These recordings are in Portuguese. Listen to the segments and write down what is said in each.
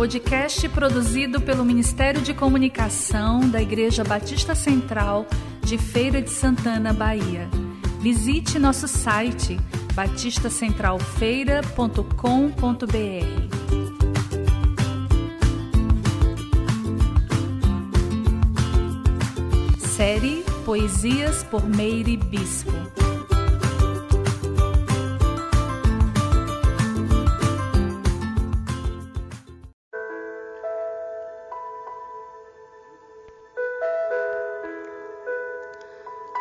podcast produzido pelo Ministério de Comunicação da Igreja Batista Central de Feira de Santana, Bahia. Visite nosso site batistacentralfeira.com.br. Série Poesias por Meire Bispo.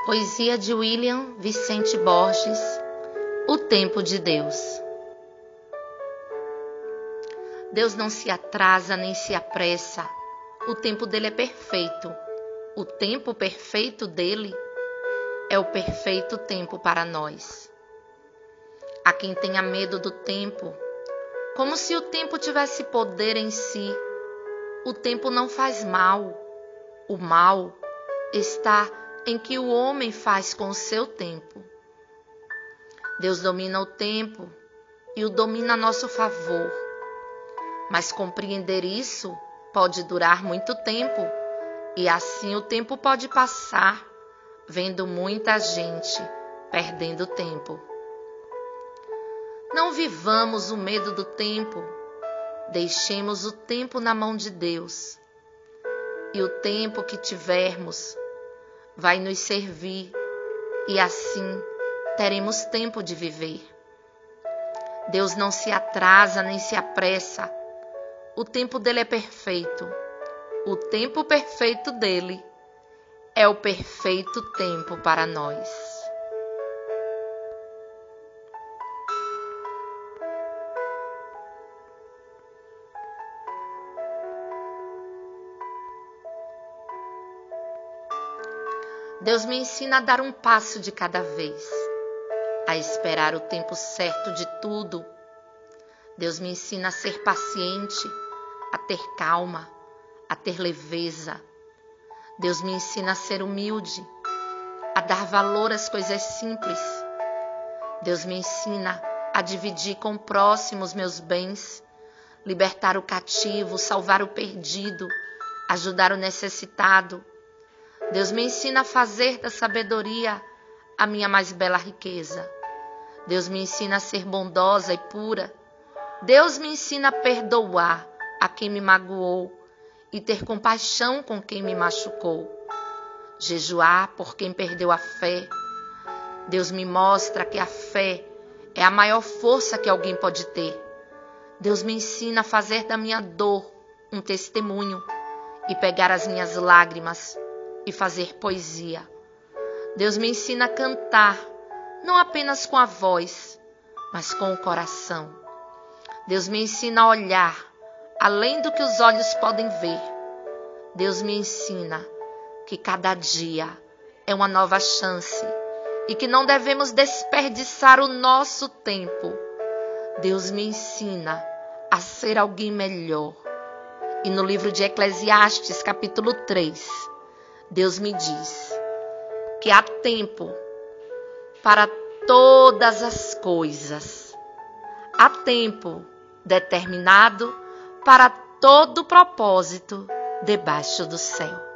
Poesia de William Vicente Borges O Tempo de Deus. Deus não se atrasa nem se apressa, o tempo dele é perfeito. O tempo perfeito dele é o perfeito tempo para nós. Há quem tenha medo do tempo, como se o tempo tivesse poder em si. O tempo não faz mal, o mal está em que o homem faz com o seu tempo. Deus domina o tempo e o domina a nosso favor. Mas compreender isso pode durar muito tempo e assim o tempo pode passar, vendo muita gente perdendo tempo. Não vivamos o medo do tempo, deixemos o tempo na mão de Deus. E o tempo que tivermos vai nos servir e assim teremos tempo de viver. Deus não se atrasa nem se apressa. O tempo dele é perfeito. O tempo perfeito dele é o perfeito tempo para nós. Deus me ensina a dar um passo de cada vez, a esperar o tempo certo de tudo. Deus me ensina a ser paciente, a ter calma, a ter leveza. Deus me ensina a ser humilde, a dar valor às coisas simples. Deus me ensina a dividir com o próximo os meus bens, libertar o cativo, salvar o perdido, ajudar o necessitado Deus me ensina a fazer da sabedoria a minha mais bela riqueza. Deus me ensina a ser bondosa e pura. Deus me ensina a perdoar a quem me magoou e ter compaixão com quem me machucou. Jejuar por quem perdeu a fé. Deus me mostra que a fé é a maior força que alguém pode ter. Deus me ensina a fazer da minha dor um testemunho e pegar as minhas lágrimas e fazer poesia. Deus me ensina a cantar, não apenas com a voz, mas com o coração. Deus me ensina a olhar além do que os olhos podem ver. Deus me ensina que cada dia é uma nova chance e que não devemos desperdiçar o nosso tempo. Deus me ensina a ser alguém melhor. E no livro de Eclesiastes, capítulo 3, Deus me diz que há tempo para todas as coisas. Há tempo determinado para todo propósito debaixo do céu.